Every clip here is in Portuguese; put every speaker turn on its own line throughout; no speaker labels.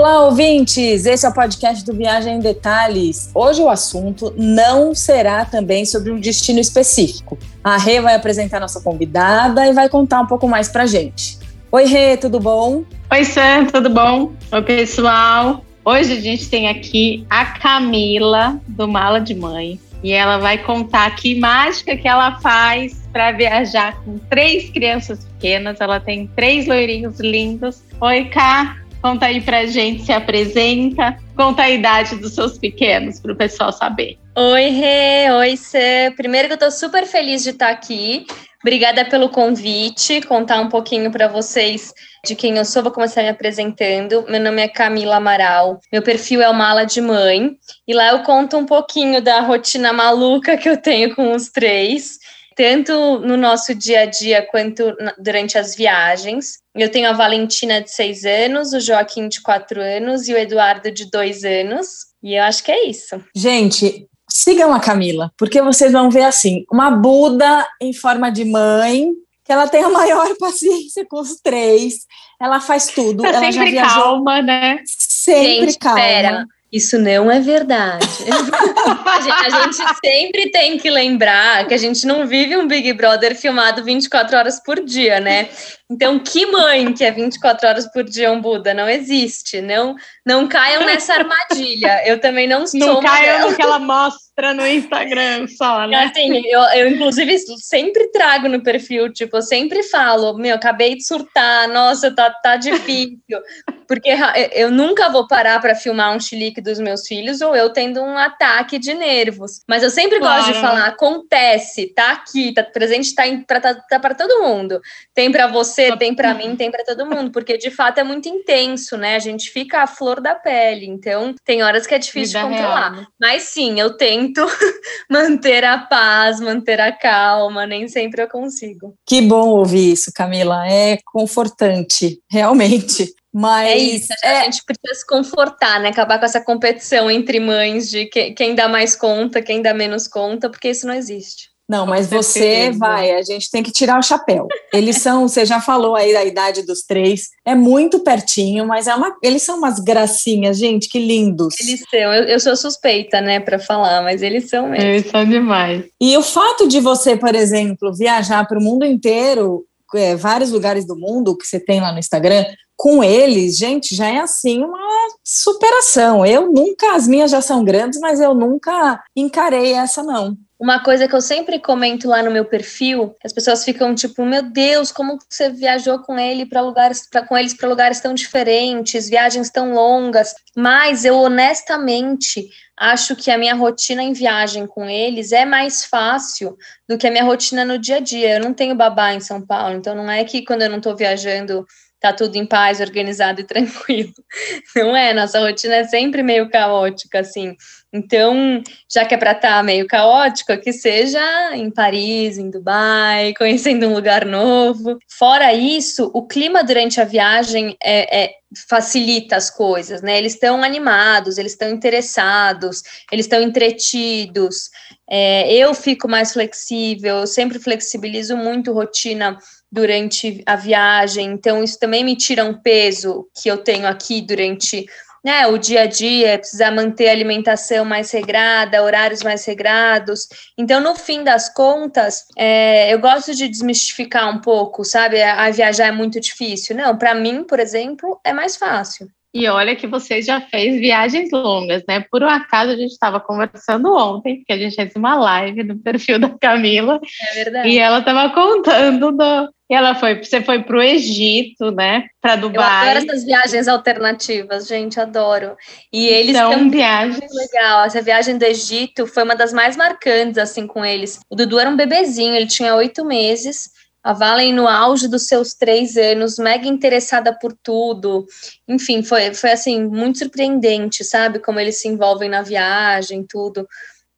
Olá, ouvintes! Esse é o podcast do Viagem em Detalhes. Hoje o assunto não será também sobre um destino específico. A Rê vai apresentar nossa convidada e vai contar um pouco mais pra gente. Oi, Rê, tudo bom?
Oi, Sam, tudo bom? Oi, pessoal. Hoje a gente tem aqui a Camila, do Mala de Mãe, e ela vai contar que mágica que ela faz para viajar com três crianças pequenas. Ela tem três loirinhos lindos. Oi, Cá, Conta aí pra gente, se apresenta, conta a idade dos seus pequenos para o pessoal saber.
Oi, Rê, oi, Cê. Primeiro que eu tô super feliz de estar aqui. Obrigada pelo convite, contar um pouquinho para vocês de quem eu sou, vou começar me apresentando. Meu nome é Camila Amaral, meu perfil é o Mala de Mãe, e lá eu conto um pouquinho da rotina maluca que eu tenho com os três tanto no nosso dia a dia quanto durante as viagens. Eu tenho a Valentina de seis anos, o Joaquim de quatro anos e o Eduardo de dois anos. E eu acho que é isso.
Gente, sigam a Camila, porque vocês vão ver assim, uma Buda em forma de mãe, que ela tem a maior paciência com os três. Ela faz tudo.
Tá
ela
sempre já viajou, calma, né?
Sempre Gente, calma. Pera.
Isso não é verdade. a, gente, a, gente, sempre tem que lembrar que a gente não vive um Big Brother filmado 24 horas por dia, né? Então, que mãe que é 24 horas por dia um Buda? Não existe. Não, não caiam nessa armadilha. Eu também não sou.
Não caiam no que ela mostra no Instagram só, né?
Assim, eu, eu, inclusive, sempre trago no perfil, tipo, eu sempre falo, meu, acabei de surtar, nossa, tá, tá difícil. Porque eu nunca vou parar para filmar um chilique dos meus filhos ou eu tendo um ataque de nervos. Mas eu sempre claro. gosto de falar, acontece, tá aqui, tá presente, tá, para tá, tá para todo mundo. Tem para você você, tem para mim, tem para todo mundo, porque de fato é muito intenso, né? A gente fica à flor da pele, então tem horas que é difícil Vida de controlar. Real. Né? Mas sim, eu tento manter a paz, manter a calma, nem sempre eu consigo.
Que bom ouvir isso, Camila, é confortante, realmente. Mas
é isso, é... a gente precisa se confortar, né? Acabar com essa competição entre mães de quem dá mais conta, quem dá menos conta, porque isso não existe.
Não, mas você vai, a gente tem que tirar o chapéu. Eles são, você já falou aí da idade dos três, é muito pertinho, mas é uma, eles são umas gracinhas, gente, que lindos.
Eles são, eu, eu sou suspeita, né, para falar, mas eles são mesmo.
Eles são demais.
E o fato de você, por exemplo, viajar para o mundo inteiro, é, vários lugares do mundo que você tem lá no Instagram, com eles, gente, já é assim uma superação. Eu nunca, as minhas já são grandes, mas eu nunca encarei essa não.
Uma coisa que eu sempre comento lá no meu perfil, as pessoas ficam tipo, meu Deus, como você viajou com ele para lugares, pra, com eles para lugares tão diferentes, viagens tão longas. Mas eu honestamente acho que a minha rotina em viagem com eles é mais fácil do que a minha rotina no dia a dia. Eu não tenho babá em São Paulo, então não é que quando eu não estou viajando tá tudo em paz, organizado e tranquilo. Não é, nossa rotina é sempre meio caótica, assim. Então, já que é para estar tá meio caótico, que seja em Paris, em Dubai, conhecendo um lugar novo. Fora isso, o clima durante a viagem é, é facilita as coisas, né? Eles estão animados, eles estão interessados, eles estão entretidos. É, eu fico mais flexível, eu sempre flexibilizo muito rotina durante a viagem, então isso também me tira um peso que eu tenho aqui durante né, o dia a dia, precisar manter a alimentação mais regrada, horários mais regrados. Então, no fim das contas, é, eu gosto de desmistificar um pouco, sabe? A, a viajar é muito difícil. Não, para mim, por exemplo, é mais fácil.
E olha que você já fez viagens longas, né? Por um acaso a gente estava conversando ontem, porque a gente fez uma live no perfil da Camila.
É verdade.
E ela estava contando do, e ela foi, você foi para o Egito, né? Para Dubai.
Eu adoro essas viagens alternativas, gente, adoro. E eles
são então, viagens
legal. Essa viagem do Egito foi uma das mais marcantes assim com eles. O Dudu era um bebezinho, ele tinha oito meses. A Valen no auge dos seus três anos, mega interessada por tudo. Enfim, foi, foi assim, muito surpreendente, sabe? Como eles se envolvem na viagem, tudo.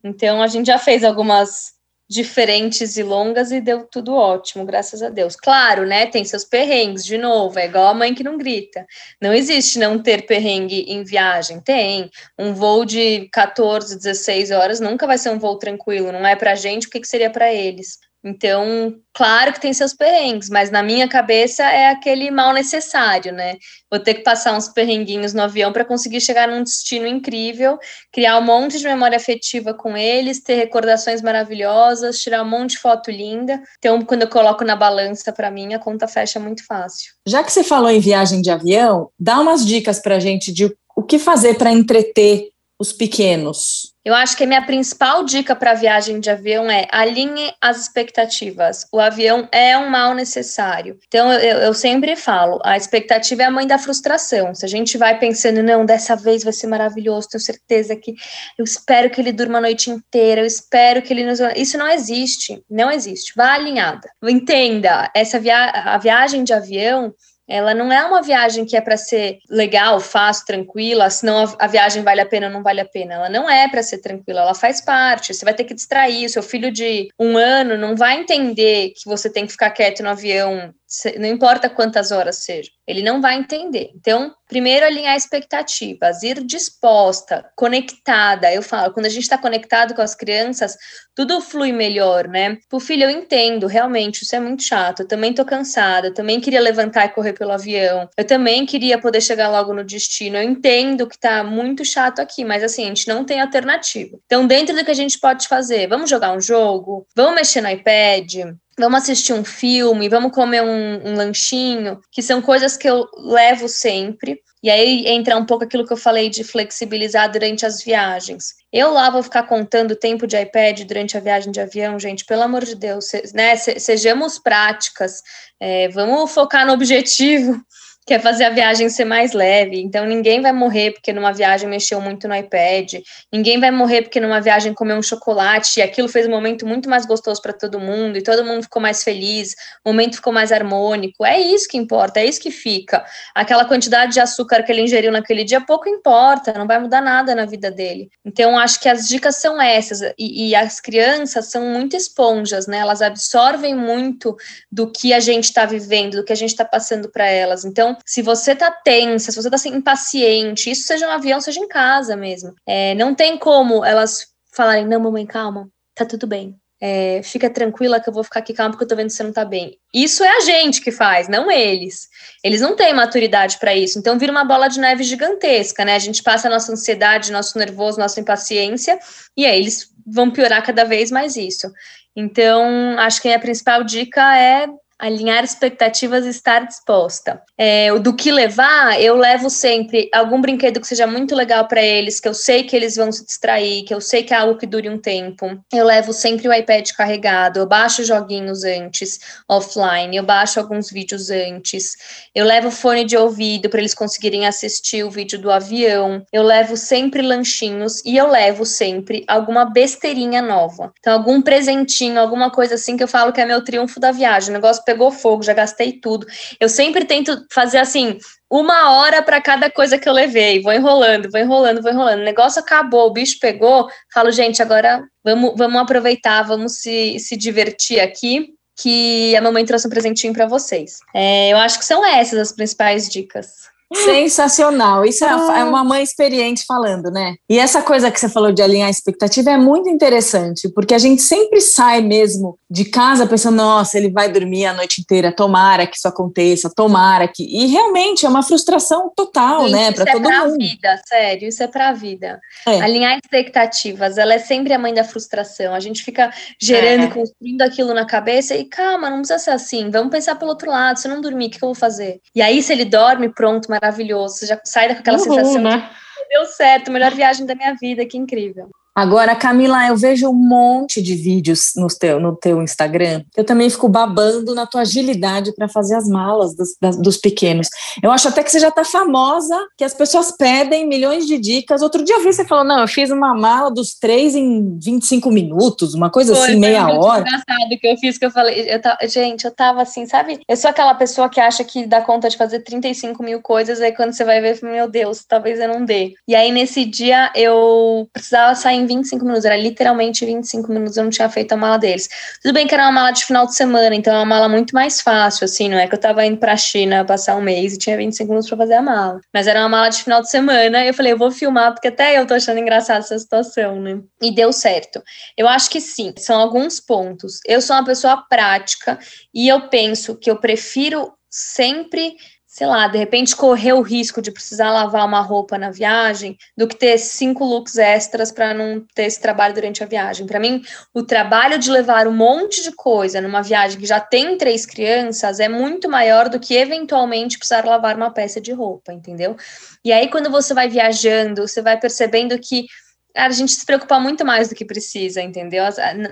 Então, a gente já fez algumas diferentes e longas e deu tudo ótimo, graças a Deus. Claro, né? Tem seus perrengues, de novo, é igual a mãe que não grita. Não existe não ter perrengue em viagem. Tem. Um voo de 14, 16 horas nunca vai ser um voo tranquilo, não é pra gente, o que, que seria para eles? Então, claro que tem seus perrengues, mas na minha cabeça é aquele mal necessário, né? Vou ter que passar uns perrenguinhos no avião para conseguir chegar num destino incrível, criar um monte de memória afetiva com eles, ter recordações maravilhosas, tirar um monte de foto linda. Então, quando eu coloco na balança para mim, a conta fecha muito fácil.
Já que você falou em viagem de avião, dá umas dicas para gente de o que fazer para entreter os pequenos.
Eu acho que a minha principal dica para viagem de avião é alinhe as expectativas. O avião é um mal necessário. Então, eu, eu, sempre falo, a expectativa é a mãe da frustração. Se a gente vai pensando, não, dessa vez vai ser maravilhoso, tenho certeza que eu espero que ele durma a noite inteira, eu espero que ele... Isso não existe, não existe. Vá alinhada. Entenda, essa via... a viagem de avião ela não é uma viagem que é para ser legal, fácil, tranquila, senão a, viagem vale a pena ou não vale a pena. Ela não é para ser tranquila, ela faz parte. Você vai ter que distrair. O seu filho de um ano não vai entender que você tem que ficar quieto no avião não importa quantas horas seja, ele não vai entender. Então, primeiro alinhar expectativas, ir disposta, conectada. Eu falo, quando a gente está conectado com as crianças, tudo flui melhor, né? O filho, eu entendo, realmente, isso é muito chato. Eu também tô cansada, eu também queria levantar e correr pelo avião. Eu também queria poder chegar logo no destino. Eu entendo que tá muito chato aqui, mas assim, a gente não tem alternativa. Então, dentro do que a gente pode fazer, vamos jogar um jogo, vamos mexer no iPad, vamos assistir um filme, vamos comer um, um, lanchinho, que são coisas que eu levo sempre. E aí entra um pouco aquilo que eu falei de flexibilizar durante as viagens. Eu lá vou ficar contando tempo de iPad durante a viagem de avião, gente, pelo amor de Deus, né? Sejamos práticas, é, vamos focar no objetivo quer fazer a viagem ser mais leve. Então, ninguém vai morrer porque numa viagem mexeu muito no iPad, ninguém vai morrer porque numa viagem comeu um chocolate e aquilo fez um momento muito mais gostoso para todo mundo e todo mundo ficou mais feliz, o momento ficou mais harmônico. É isso que importa, é isso que fica. Aquela quantidade de açúcar que ele ingeriu naquele dia pouco importa, não vai mudar nada na vida dele. Então, acho que as dicas são essas. E, e as crianças são muito esponjas, né? Elas absorvem muito do que a gente está vivendo, do que a gente está passando para elas. Então, se você tá tensa, se você tá assim, impaciente, isso seja no avião, seja em casa mesmo. É, não tem como elas falarem, não, mamãe, calma, tá tudo bem. É, fica tranquila que eu vou ficar aqui calma porque eu tô vendo que você não tá bem. Isso é a gente que faz, não eles. Eles não têm maturidade para isso. Então vira uma bola de neve gigantesca, né? A gente passa a nossa ansiedade, nosso nervoso, nossa impaciência, e aí eles vão piorar cada vez mais isso. Então, acho que a principal dica é alinhar expectativas e estar disposta. É, do que levar, eu levo sempre algum brinquedo que seja muito legal para eles, que eu sei que eles vão se distrair, que eu sei que é algo que dure um tempo. Eu levo sempre o iPad carregado, eu baixo joguinhos antes, offline, eu baixo alguns vídeos antes. Eu levo fone de ouvido para eles conseguirem assistir o vídeo do avião. Eu levo sempre lanchinhos e eu levo sempre alguma besteirinha nova. Então, algum presentinho, alguma coisa assim que eu falo que é meu triunfo da viagem. Negócio pegou fogo, já gastei tudo. Eu sempre tento fazer assim, uma hora para cada coisa que eu levei. Vou enrolando, vou enrolando, vou enrolando. O negócio acabou, o bicho pegou. Falo, gente, agora vamos, vamos aproveitar, vamos se, se divertir aqui. Que a mamãe trouxe um presentinho para vocês. É, eu acho que são essas as principais dicas.
Sensacional. Isso é, ah. é uma mãe experiente falando, né? E essa coisa que você falou de alinhar a expectativa é muito interessante, porque a gente sempre sai mesmo de casa pensando, nossa, ele vai dormir a noite inteira, tomara que isso aconteça, tomara que. E realmente é uma frustração total, Sim, né, para é todo pra mundo.
vida, sério, isso é para a vida. É. Alinhar expectativas, ela é sempre a mãe da frustração. A gente fica gerando, é. construindo aquilo na cabeça e calma, não precisa ser assim. Vamos pensar pelo outro lado. Se eu não dormir, o que eu vou fazer? E aí, se ele dorme, pronto, maravilhoso. Você já sai daquela Uhul, sensação né? de deu certo, melhor viagem da minha vida, que incrível.
Agora, Camila, eu vejo um monte de vídeos no teu, no teu Instagram. Eu também fico babando na tua agilidade para fazer as malas dos, das, dos, pequenos. Eu acho até que você já está famosa, que as pessoas pedem milhões de dicas. Outro dia eu vi você falou: não, eu fiz uma mala dos três em 25 minutos, uma coisa foi, assim, meia foi hora.
engraçado que eu fiz, que eu falei, eu tava, gente, eu tava assim, sabe? Eu sou aquela pessoa que acha que dá conta de fazer 35 mil coisas, aí quando você vai ver, meu Deus, talvez eu não dê. E aí nesse dia eu precisava sair em 25 minutos, era literalmente 25 minutos, eu não tinha feito a mala deles. Tudo bem que era uma mala de final de semana, então é uma mala muito mais fácil, assim, não é que eu tava indo pra China passar um mês e tinha 25 minutos pra fazer a mala. Mas era uma mala de final de semana, eu falei, eu vou filmar, porque até eu tô achando engraçada essa situação, né? E deu certo. Eu acho que sim, são alguns pontos. Eu sou uma pessoa prática e eu penso que eu prefiro sempre sei lá, de repente correr o risco de precisar lavar uma roupa na viagem, do que ter cinco looks extras para não ter esse trabalho durante a viagem. Para mim, o trabalho de levar um monte de coisa numa viagem que já tem três crianças é muito maior do que eventualmente precisar lavar uma peça de roupa, entendeu? E aí, quando você vai viajando, você vai percebendo que a gente se preocupa muito mais do que precisa, entendeu?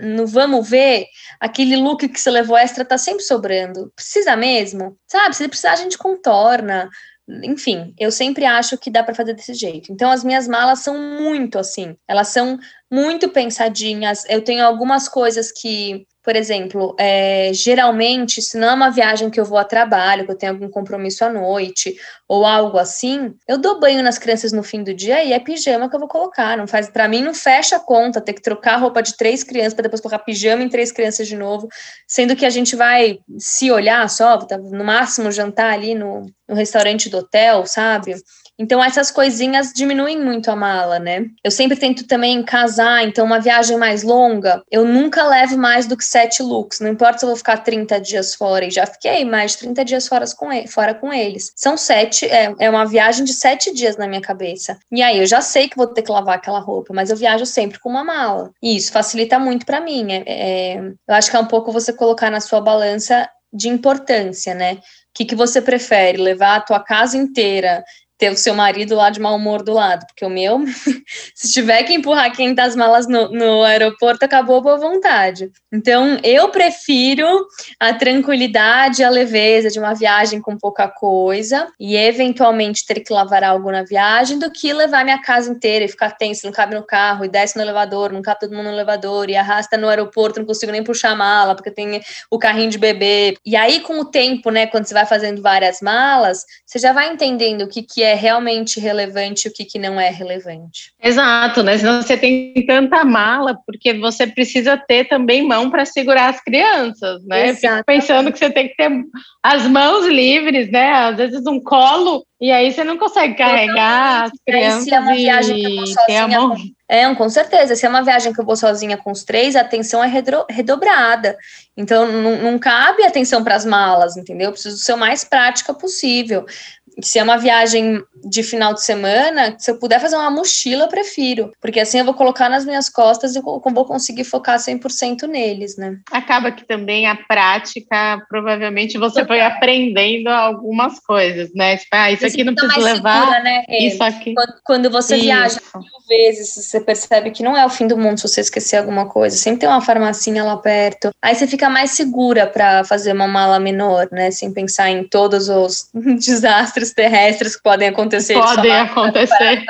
No vamos ver, aquele look que você levou extra tá sempre sobrando. Precisa mesmo? Sabe? Se precisar, a gente contorna. Enfim, eu sempre acho que dá para fazer desse jeito. Então, as minhas malas são muito assim. Elas são muito pensadinhas. Eu tenho algumas coisas que por exemplo, é, geralmente, se não é uma viagem que eu vou a trabalho, que eu tenho algum compromisso à noite ou algo assim, eu dou banho nas crianças no fim do dia e é pijama que eu vou colocar. Não faz, para mim, não fecha a conta ter que trocar a roupa de três crianças para depois colocar pijama em três crianças de novo, sendo que a gente vai se olhar só, tá, no máximo jantar ali no, no restaurante do hotel, sabe? Então, essas coisinhas diminuem muito a mala, né? Eu sempre tento também casar, então, uma viagem mais longa, eu nunca levo mais do que sete looks. Não importa se eu vou ficar 30 dias fora, e já fiquei mais de 30 dias fora com, ele, fora com eles. São sete, é, é uma viagem de sete dias na minha cabeça. E aí, eu já sei que vou ter que lavar aquela roupa, mas eu viajo sempre com uma mala. E isso facilita muito para mim. É, é, eu acho que é um pouco você colocar na sua balança de importância, né? O que, que você prefere? Levar a tua casa inteira ter o seu marido lá de mau humor do lado, porque o meu, se tiver que empurrar quem tá as malas no, no aeroporto, acabou boa vontade. Então, eu prefiro a tranquilidade, a leveza de uma viagem com pouca coisa e eventualmente ter que lavar algo na viagem do que levar minha casa inteira e ficar tenso, não cabe no carro e desce no elevador, não cabe todo mundo no elevador e arrasta no aeroporto, não consigo nem puxar a mala porque tem o carrinho de bebê. E aí, com o tempo, né, quando você vai fazendo várias malas, você já vai entendendo o que, que é é realmente relevante e o que, que não é relevante.
Exato, né? Senão você tem tanta mala, porque você precisa ter também mão para segurar as crianças, né? Fico pensando que você tem que ter as mãos livres, né? Às vezes um colo, e aí você não consegue carregar as crianças. Se é uma viagem que eu vou sozinha,
com, é, com certeza. Se é uma viagem que eu vou sozinha com os três, a atenção é redobrada. Então, não, não cabe atenção para as malas, entendeu? Eu preciso ser o mais prática possível se é uma viagem de final de semana, se eu puder fazer uma mochila, eu prefiro, porque assim eu vou colocar nas minhas costas e vou conseguir focar 100% neles, né?
Acaba que também a prática, provavelmente você foi aprendendo algumas coisas, né? Tipo, ah, isso aqui não precisa levar, segura, né,
isso aqui. Quando, quando você isso. viaja mil vezes, você percebe que não é o fim do mundo se você esquecer alguma coisa, sempre tem uma farmacinha lá perto, aí você fica mais segura para fazer uma mala menor, né? Sem pensar em todos os desastres terrestres que podem acontecer acontecer.
Podem acontecer.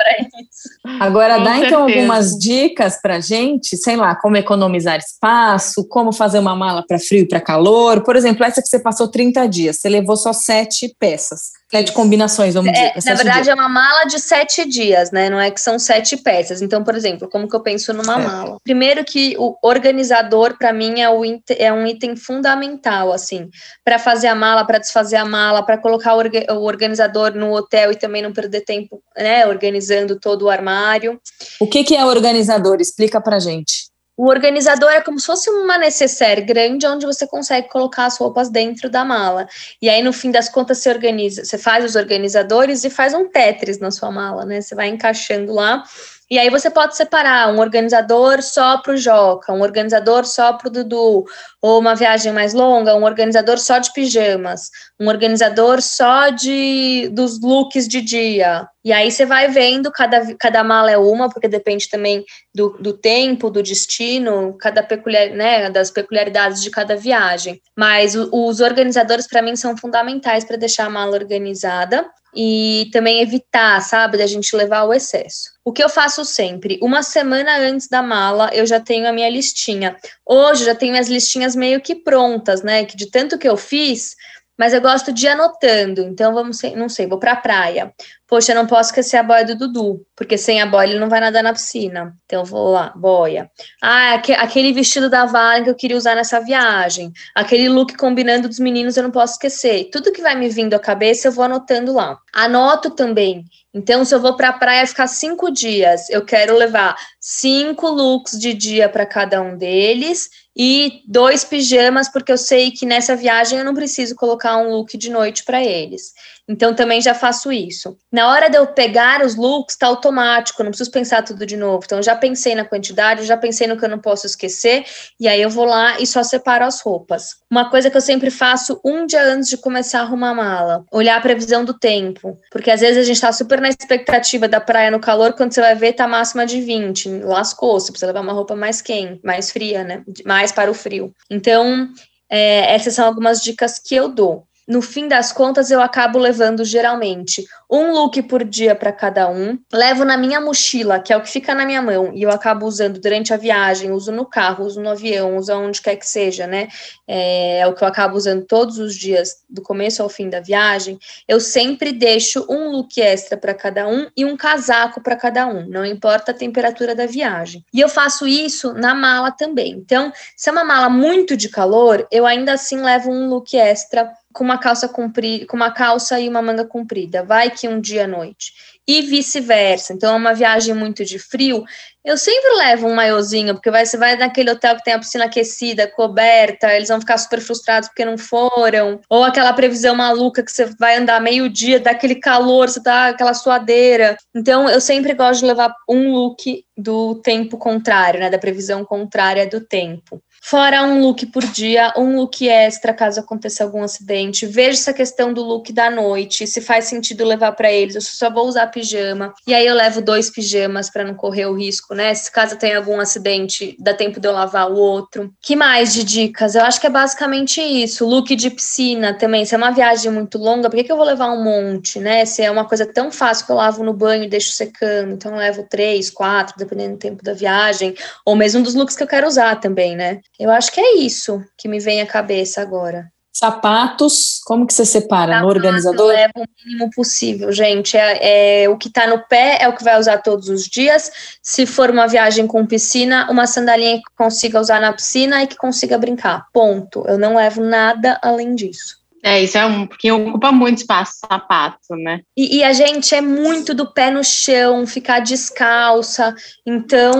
Agora, Com dá certeza. então algumas dicas para gente, sei lá, como economizar espaço, como fazer uma mala para frio e para calor. Por exemplo, essa que você passou 30 dias, você levou só sete peças. Sete combinações, vamos
é,
dizer.
Na verdade, dias. é uma mala de sete dias, né? Não é que são sete peças. Então, por exemplo, como que eu penso numa é. mala? Primeiro que o organizador, para mim, é, o, é um item fundamental, assim, para fazer a mala, para desfazer a mala, para colocar o, o organizador no hotel e também não perder tempo, né? Organizando todo o armário.
O que, que é organizador? Explica pra gente.
O organizador é como se fosse uma necessaire grande onde você consegue colocar as roupas dentro da mala. E aí, no fim das contas, você organiza, você faz os organizadores e faz um Tetris na sua mala, né? Você vai encaixando lá e aí você pode separar um organizador só para o Joca, um organizador só para o Dudu, ou uma viagem mais longa, um organizador só de pijamas, um organizador só de dos looks de dia. E aí você vai vendo, cada, cada mala é uma, porque depende também do, do tempo, do destino, cada peculiar, né, das peculiaridades de cada viagem. Mas o, os organizadores, para mim, são fundamentais para deixar a mala organizada e também evitar, sabe, da gente levar o excesso. O que eu faço sempre? Uma semana antes da mala, eu já tenho a minha listinha. Hoje já tenho as listinhas meio que prontas, né? Que de tanto que eu fiz, mas eu gosto de ir anotando. Então, vamos, não sei, vou pra praia. Poxa, não posso esquecer a boia do Dudu, porque sem a boia ele não vai nadar na piscina. Então, vou lá, boia. Ah, aquele vestido da Valen que eu queria usar nessa viagem. Aquele look combinando dos meninos eu não posso esquecer. Tudo que vai me vindo à cabeça eu vou anotando lá. Anoto também então, se eu vou para a praia ficar cinco dias, eu quero levar cinco looks de dia para cada um deles e dois pijamas, porque eu sei que nessa viagem eu não preciso colocar um look de noite para eles. Então também já faço isso. Na hora de eu pegar os looks, tá automático, não preciso pensar tudo de novo. Então já pensei na quantidade, já pensei no que eu não posso esquecer, e aí eu vou lá e só separo as roupas. Uma coisa que eu sempre faço um dia antes de começar a arrumar a mala, olhar a previsão do tempo, porque às vezes a gente tá super na expectativa da praia no calor, quando você vai ver tá máxima de 20, lascou, você precisa levar uma roupa mais quente, mais fria, né? Mais para o frio. Então, é, essas são algumas dicas que eu dou no fim das contas, eu acabo levando geralmente um look por dia para cada um. Levo na minha mochila, que é o que fica na minha mão, e eu acabo usando durante a viagem, uso no carro, uso no avião, uso onde quer que seja, né? É, é o que eu acabo usando todos os dias, do começo ao fim da viagem. Eu sempre deixo um look extra para cada um e um casaco para cada um, não importa a temperatura da viagem. E eu faço isso na mala também. Então, se é uma mala muito de calor, eu ainda assim levo um look extra com uma calça comprida, com uma calça e uma manga comprida. Vai que um dia à noite. E vice-versa. Então, é uma viagem muito de frio. Eu sempre levo um maiozinho, porque vai, você vai naquele hotel que tem a piscina aquecida, coberta, eles vão ficar super frustrados porque não foram. Ou aquela previsão maluca que você vai andar meio-dia, daquele calor, você tá aquela suadeira. Então, eu sempre gosto de levar um look do tempo contrário, né? Da previsão contrária do tempo. Fora um look por dia, um look extra caso aconteça algum acidente. Veja essa questão do look da noite, se faz sentido levar para eles. Eu só vou usar pijama. E aí eu levo dois pijamas para não correr o risco, né? Se caso tem algum acidente, dá tempo de eu lavar o outro. Que mais de dicas? Eu acho que é basicamente isso. Look de piscina também. Se é uma viagem muito longa, por que, que eu vou levar um monte, né? Se é uma coisa tão fácil que eu lavo no banho e deixo secando, então eu levo três, quatro, dependendo do tempo da viagem, ou mesmo dos looks que eu quero usar também, né? Eu acho que é isso que me vem à cabeça agora.
Sapatos, como que você separa? Sapato no organizador?
Leva o mínimo possível, gente. É, é o que está no pé é o que vai usar todos os dias. Se for uma viagem com piscina, uma sandalinha que consiga usar na piscina e que consiga brincar. Ponto. Eu não levo nada além disso.
É, isso é um, porque ocupa muito espaço sapato, né?
E, e, a gente é muito do pé no chão, ficar descalça, então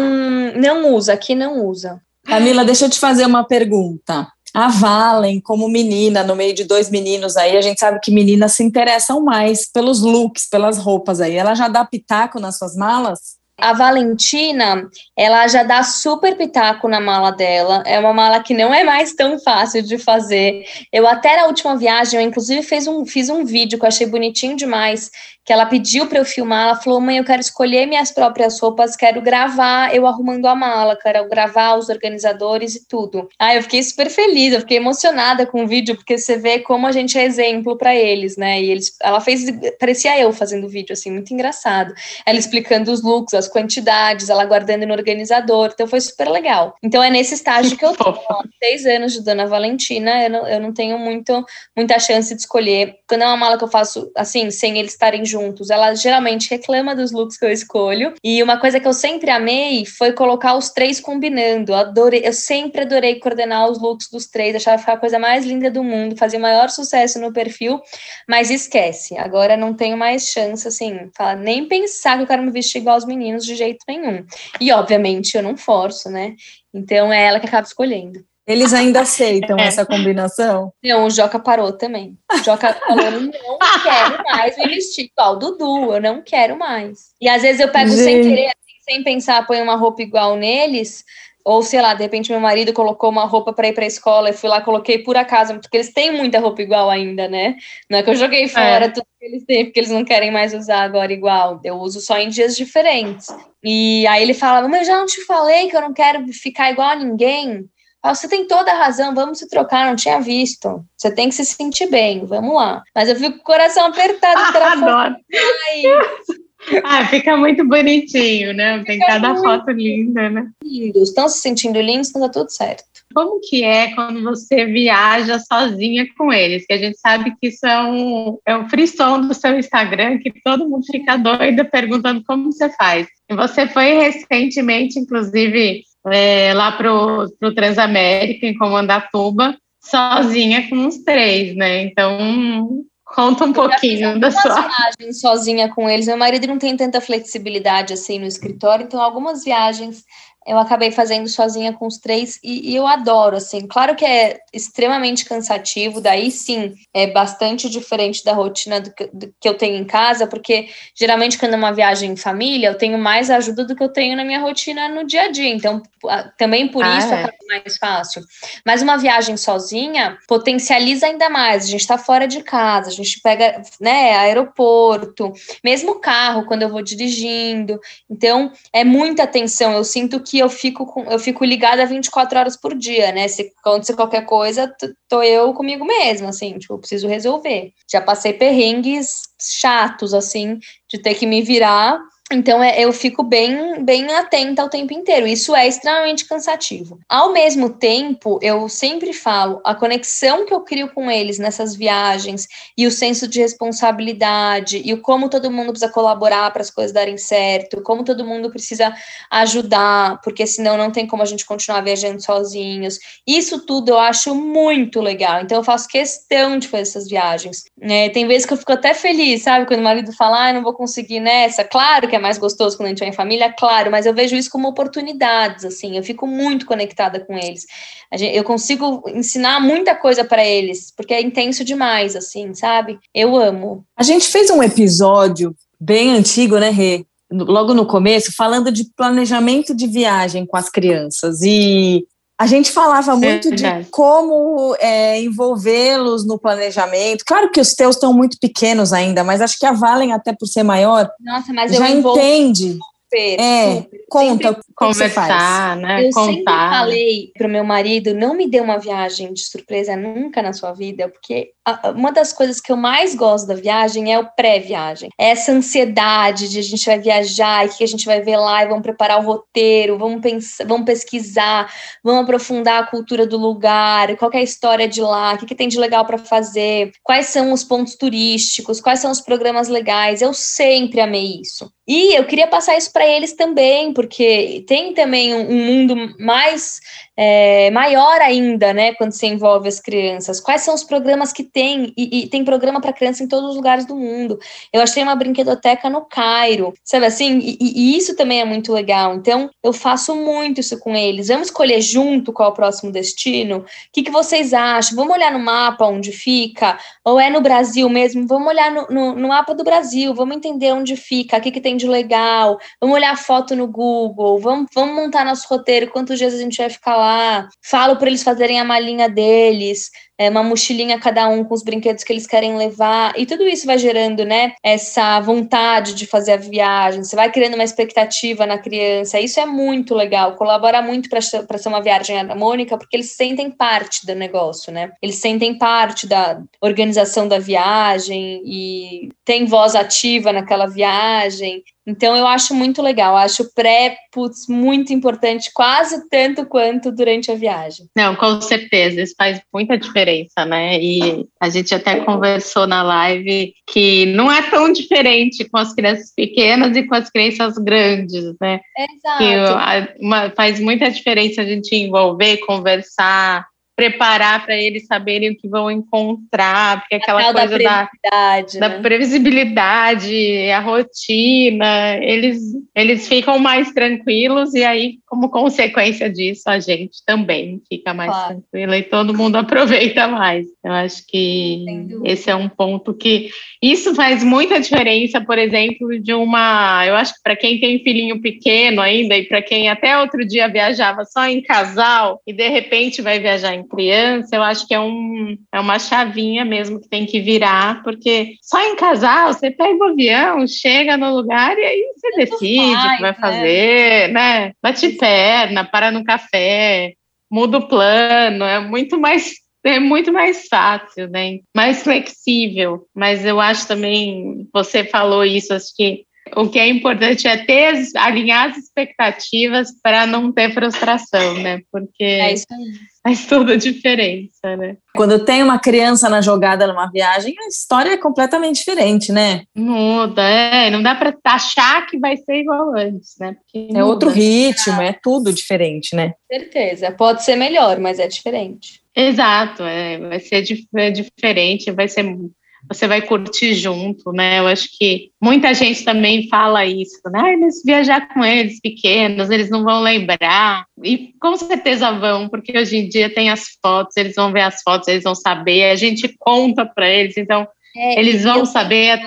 não usa, aqui não usa.
Camila, deixa eu te fazer uma pergunta. A Valen, como menina, no meio de dois meninos aí, a gente sabe que meninas se interessam mais pelos looks, pelas roupas aí. Ela já dá pitaco nas suas malas?
A Valentina, ela já dá super pitaco na mala dela. É uma mala que não é mais tão fácil de fazer. Eu até na última viagem, eu inclusive fiz um, fiz um vídeo que eu achei bonitinho demais, que ela pediu para eu filmar. Ela falou: "Mãe, eu quero escolher minhas próprias roupas, quero gravar eu arrumando a mala, quero gravar os organizadores e tudo". Ah, eu fiquei super feliz, eu fiquei emocionada com o vídeo porque você vê como a gente é exemplo para eles, né? E eles, ela fez parecia eu fazendo o vídeo assim, muito engraçado. Ela explicando os looks, as quantidades, ela guardando no organizador, então foi super legal. Então é nesse estágio que eu tô, seis anos de Dona Valentina, eu não, eu não tenho muito, muita chance de escolher. Quando é uma mala que eu faço assim, sem eles estarem juntos, ela geralmente reclama dos looks que eu escolho. E uma coisa que eu sempre amei foi colocar os três combinando. Eu, adorei, eu sempre adorei coordenar os looks dos três, achava ficar a coisa mais linda do mundo, fazia maior sucesso no perfil, mas esquece, agora não tenho mais chance, assim, fala, nem pensar que eu quero me vestir igual os meninos de jeito nenhum. E, obviamente, eu não forço, né? Então, é ela que acaba escolhendo.
Eles ainda aceitam é. essa combinação?
Não, o Joca parou também. O Joca falou: não quero mais me vestir igual o Dudu, eu não quero mais. E às vezes eu pego Gente. sem querer, assim, sem pensar, põe uma roupa igual neles, ou sei lá, de repente meu marido colocou uma roupa para ir para a escola e fui lá, coloquei por acaso, porque eles têm muita roupa igual ainda, né? Não é que eu joguei fora é. tudo que eles têm, porque eles não querem mais usar agora igual. Eu uso só em dias diferentes. E aí ele fala: Mas eu já não te falei que eu não quero ficar igual a ninguém. Ah, você tem toda a razão, vamos se trocar, não tinha visto. Você tem que se sentir bem, vamos lá. Mas eu fico com o coração apertado.
Adoro. Ah, fica muito bonitinho, né? Tem fica cada foto linda, né?
Lindos. Estão se sentindo lindos, então tá tudo certo.
como que é quando você viaja sozinha com eles, que a gente sabe que isso é um, é um frisson do seu Instagram, que todo mundo fica doido perguntando como você faz. E você foi recentemente, inclusive, é, lá para o Transamérica, em Comandatuba, sozinha com os três, né? Então, Conta um pouquinho da sua
viagens sozinha com eles. Meu marido não tem tanta flexibilidade assim no escritório, então algumas viagens eu acabei fazendo sozinha com os três e, e, eu adoro, assim. Claro que é extremamente cansativo, daí sim é bastante diferente da rotina do que, do que, eu tenho em casa, porque geralmente quando é uma viagem em família, eu tenho mais ajuda do que eu tenho na minha rotina no dia a dia. Então, também por ah, isso é. acaba mais fácil. Mas uma viagem sozinha potencializa ainda mais. A gente está fora de casa, a gente pega, né, aeroporto, mesmo carro quando eu vou dirigindo. Então, é muita atenção. Eu sinto que que eu fico com, eu fico ligada 24 horas por dia, né? Se acontecer qualquer coisa, tô eu comigo mesma, assim, tipo, preciso resolver. Já passei perrengues chatos, assim, de ter que me virar então é, eu fico bem, bem atenta o tempo inteiro. Isso é extremamente cansativo. Ao mesmo tempo, eu sempre falo, a conexão que eu crio com eles nessas viagens e o senso de responsabilidade e o como todo mundo precisa colaborar para as coisas darem certo, como todo mundo precisa ajudar, porque senão não tem como a gente continuar viajando sozinhos. Isso tudo eu acho muito legal. Então eu faço questão de fazer essas viagens. É, tem vezes que eu fico até feliz, sabe? Quando o marido fala, ah, não vou conseguir nessa. Claro que é mais gostoso quando a gente vai em família, claro, mas eu vejo isso como oportunidades, assim, eu fico muito conectada com eles. Gente, eu consigo ensinar muita coisa para eles, porque é intenso demais, assim, sabe? Eu amo.
A gente fez um episódio bem antigo, né, Rê? Logo no começo, falando de planejamento de viagem com as crianças. E a gente falava muito é de como é, envolvê-los no planejamento. Claro que os teus estão muito pequenos ainda, mas acho que a Valen, até por ser maior,
Nossa, mas
já entende.
Super,
é, super. conta
conversar, né?
Eu
Contar.
sempre falei para o meu marido, não me dê uma viagem de surpresa nunca na sua vida, porque uma das coisas que eu mais gosto da viagem é o pré-viagem. É essa ansiedade de a gente vai viajar, e que a gente vai ver lá, e vamos preparar o roteiro, vamos, pensar, vamos pesquisar, vamos aprofundar a cultura do lugar, qual é a história de lá, o que, que tem de legal para fazer, quais são os pontos turísticos, quais são os programas legais. Eu sempre amei isso. E eu queria passar isso para eles também, porque tem também um, um mundo mais é, maior ainda, né, quando se envolve as crianças. Quais são os programas que tem? E, e tem programa para criança em todos os lugares do mundo. Eu achei uma brinquedoteca no Cairo, sabe assim? E, e, isso também é muito legal. Então, eu faço muito isso com eles. Vamos escolher junto qual é o próximo destino? O que, que vocês acham? Vamos olhar no mapa onde fica? Ou é no Brasil mesmo? Vamos olhar no, no, no mapa do Brasil, vamos entender onde fica, o que, que tem legal. Vamos olhar a foto no Google, vamos, vamos montar nosso roteiro, quantos dias a gente vai ficar lá. Falo para eles fazerem a malinha deles, é, uma mochilinha cada um com os brinquedos que eles querem levar, e tudo isso vai gerando, né, essa vontade de fazer a viagem, você vai criando uma expectativa na criança, isso é muito legal, colabora muito para ser uma viagem harmônica, porque eles sentem parte do negócio, né, eles sentem parte da organização da viagem e tem voz ativa naquela viagem, então eu acho muito legal, acho pré, putz, muito importante, quase tanto quanto durante a viagem.
Não, com certeza, isso faz muita diferença, né? E a gente até conversou na live que não é tão diferente com as crianças pequenas e com as crianças grandes, né?
Exato.
Que uma, faz muita diferença a gente envolver, conversar, preparar para eles saberem o que vão encontrar, porque aquela coisa da previsibilidade, da, né? da previsibilidade, a rotina, eles, eles ficam mais tranquilos e aí, como consequência disso, a gente também fica mais claro. tranquila e todo mundo aproveita mais. Eu acho que esse é um ponto que isso faz muita diferença, por exemplo, de uma, eu acho que para quem tem filhinho pequeno ainda e para quem até outro dia viajava só em casal e de repente vai viajar em criança, eu acho que é, um, é uma chavinha mesmo que tem que virar, porque só em casal você pega o avião, chega no lugar e aí você decide o que vai né? fazer, né? Bate perna, para no café, muda o plano, é muito mais é muito mais fácil, né? Mais flexível. Mas eu acho também, você falou isso, acho que O que é importante é ter, alinhar as expectativas para não ter frustração, né? Porque é isso aí. Faz toda a diferença, né?
Quando tem uma criança na jogada numa viagem, a história é completamente diferente, né?
Muda, é. Não dá para achar que vai ser igual antes, né?
Porque é muda. outro ritmo, é tudo diferente, né?
Certeza. Pode ser melhor, mas é diferente.
Exato, é, vai ser é diferente, vai ser você vai curtir junto, né? Eu acho que muita gente também fala isso, né? Ah, mas viajar com eles pequenos, eles não vão lembrar. E com certeza vão, porque hoje em dia tem as fotos, eles vão ver as fotos, eles vão saber, a gente conta para eles, então é, eles vão saber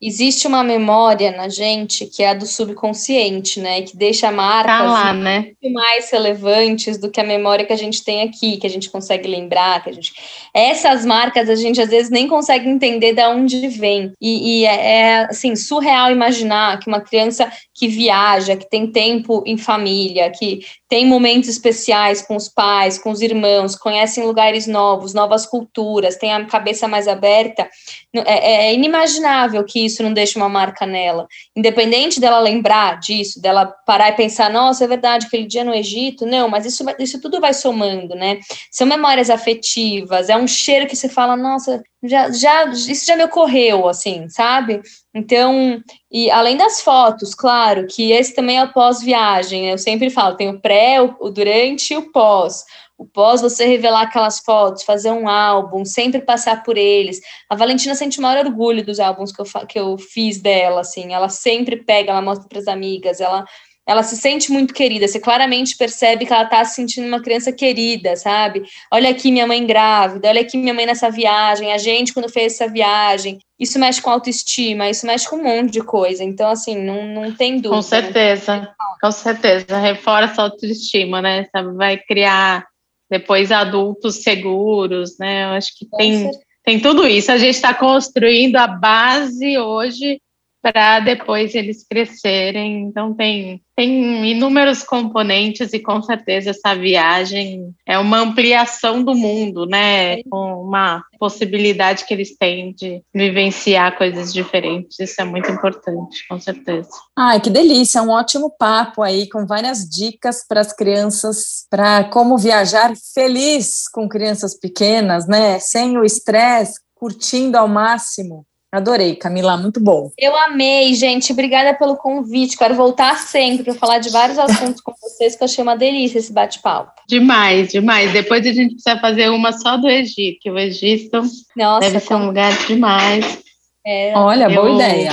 existe uma memória na gente que é a do subconsciente, né? Que deixa marcas
tá lá, né?
mais relevantes do que a memória que a gente tem aqui, que a gente consegue lembrar, que a gente. Essas marcas a gente às vezes nem consegue entender de onde vem. E, e é, é assim, surreal imaginar que uma criança que viaja, que tem tempo em família, que tem momentos especiais com os pais, com os irmãos, conhecem lugares novos, novas culturas, tem a cabeça mais aberta, é, é inimaginável que isso não deixe uma marca nela. Independente dela lembrar disso, dela parar e pensar, nossa, é verdade, aquele dia no Egito, não, mas isso, isso tudo vai somando, né? São memórias afetivas, é um cheiro que você fala, nossa, já, já, isso já me ocorreu, assim, sabe? Então, e além das fotos, claro, que esse também é o pós-viagem, né? eu sempre falo, tem o pré, o, durante e o pós. O pós, você revelar aquelas fotos, fazer um álbum, sempre passar por eles. A Valentina sente o maior orgulho dos álbuns que eu, que eu fiz dela, assim. Ela sempre pega, ela mostra para as amigas, ela ela se sente muito querida, você claramente percebe que ela está se sentindo uma criança querida, sabe? Olha aqui minha mãe grávida, olha aqui minha mãe nessa viagem, a gente quando fez essa viagem. Isso mexe com autoestima, isso mexe com um monte de coisa. Então, assim, não, não tem dúvida.
Com certeza, né? com certeza. Reforça a autoestima, né? Vai criar depois adultos seguros, né? Eu acho que tem, tem tudo isso. A gente está construindo a base hoje para depois eles crescerem. Então tem tem inúmeros componentes e com certeza essa viagem é uma ampliação do mundo, né? Com uma possibilidade que eles têm de vivenciar coisas diferentes. Isso é muito importante, com certeza.
Ai, que delícia! Um ótimo papo aí com várias dicas para as crianças para como viajar feliz com crianças pequenas, né? Sem o estresse, curtindo ao máximo. Adorei, Camila, muito bom.
Eu amei, gente. Obrigada pelo convite. Quero voltar sempre para falar de vários assuntos com vocês, que eu achei uma delícia esse bate-papo.
Demais, demais. Depois a gente precisa fazer uma só do Egito, que o Egito Nossa, deve ser um lugar demais.
É, Olha, boa ideia.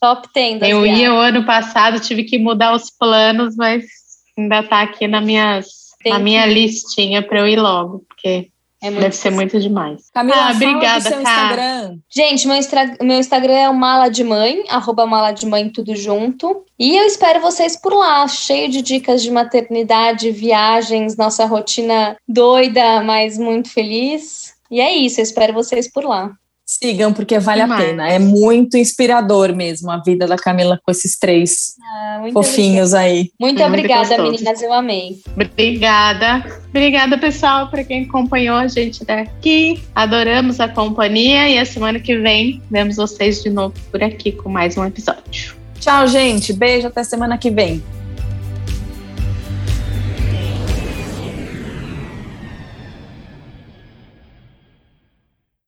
Top 10.
Eu ia o ano passado, tive que mudar os planos, mas ainda está aqui na, minhas, na minha listinha para eu ir logo, porque é Deve ser muito demais.
Camila, ah, obrigada, seu Instagram.
Gente, meu, meu Instagram é o Mala de Mãe, arroba Mala de Mãe, tudo junto. E eu espero vocês por lá, cheio de dicas de maternidade, viagens, nossa rotina doida, mas muito feliz. E é isso, eu espero vocês por lá.
Sigam, porque vale Demais. a pena. É muito inspirador mesmo a vida da Camila com esses três ah, fofinhos
obrigada.
aí.
Muito é obrigada, muito meninas. Eu amei.
Obrigada. Obrigada, pessoal, para quem acompanhou a gente daqui. Adoramos a companhia e a semana que vem vemos vocês de novo por aqui com mais um episódio.
Tchau, gente. Beijo. Até semana que vem.